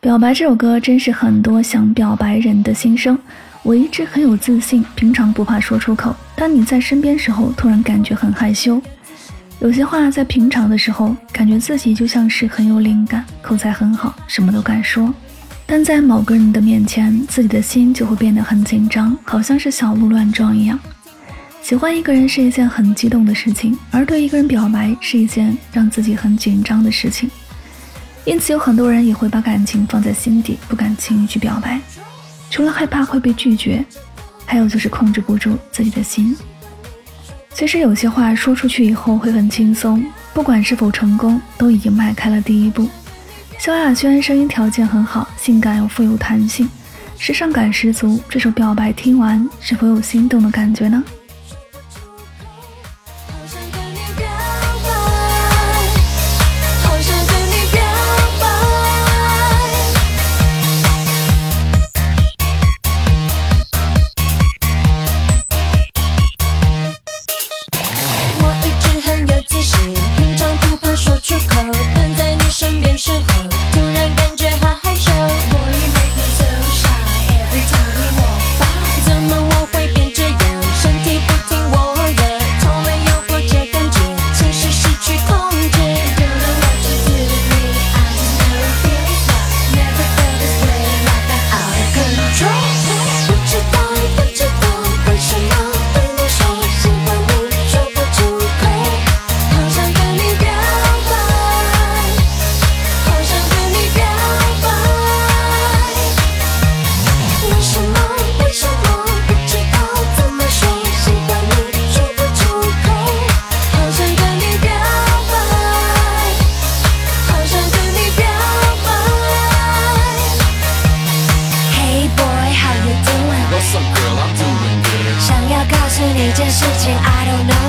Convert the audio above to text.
表白这首歌真是很多想表白人的心声。我一直很有自信，平常不怕说出口，当你在身边时候，突然感觉很害羞。有些话在平常的时候，感觉自己就像是很有灵感，口才很好，什么都敢说。但在某个人的面前，自己的心就会变得很紧张，好像是小鹿乱撞一样。喜欢一个人是一件很激动的事情，而对一个人表白是一件让自己很紧张的事情。因此，有很多人也会把感情放在心底，不敢轻易去表白。除了害怕会被拒绝，还有就是控制不住自己的心。其实有些话说出去以后会很轻松，不管是否成功，都已经迈开了第一步。萧亚轩声音条件很好，性感又富有弹性，时尚感十足。这首表白听完，是否有心动的感觉呢？想要告诉你件事情，I don't know。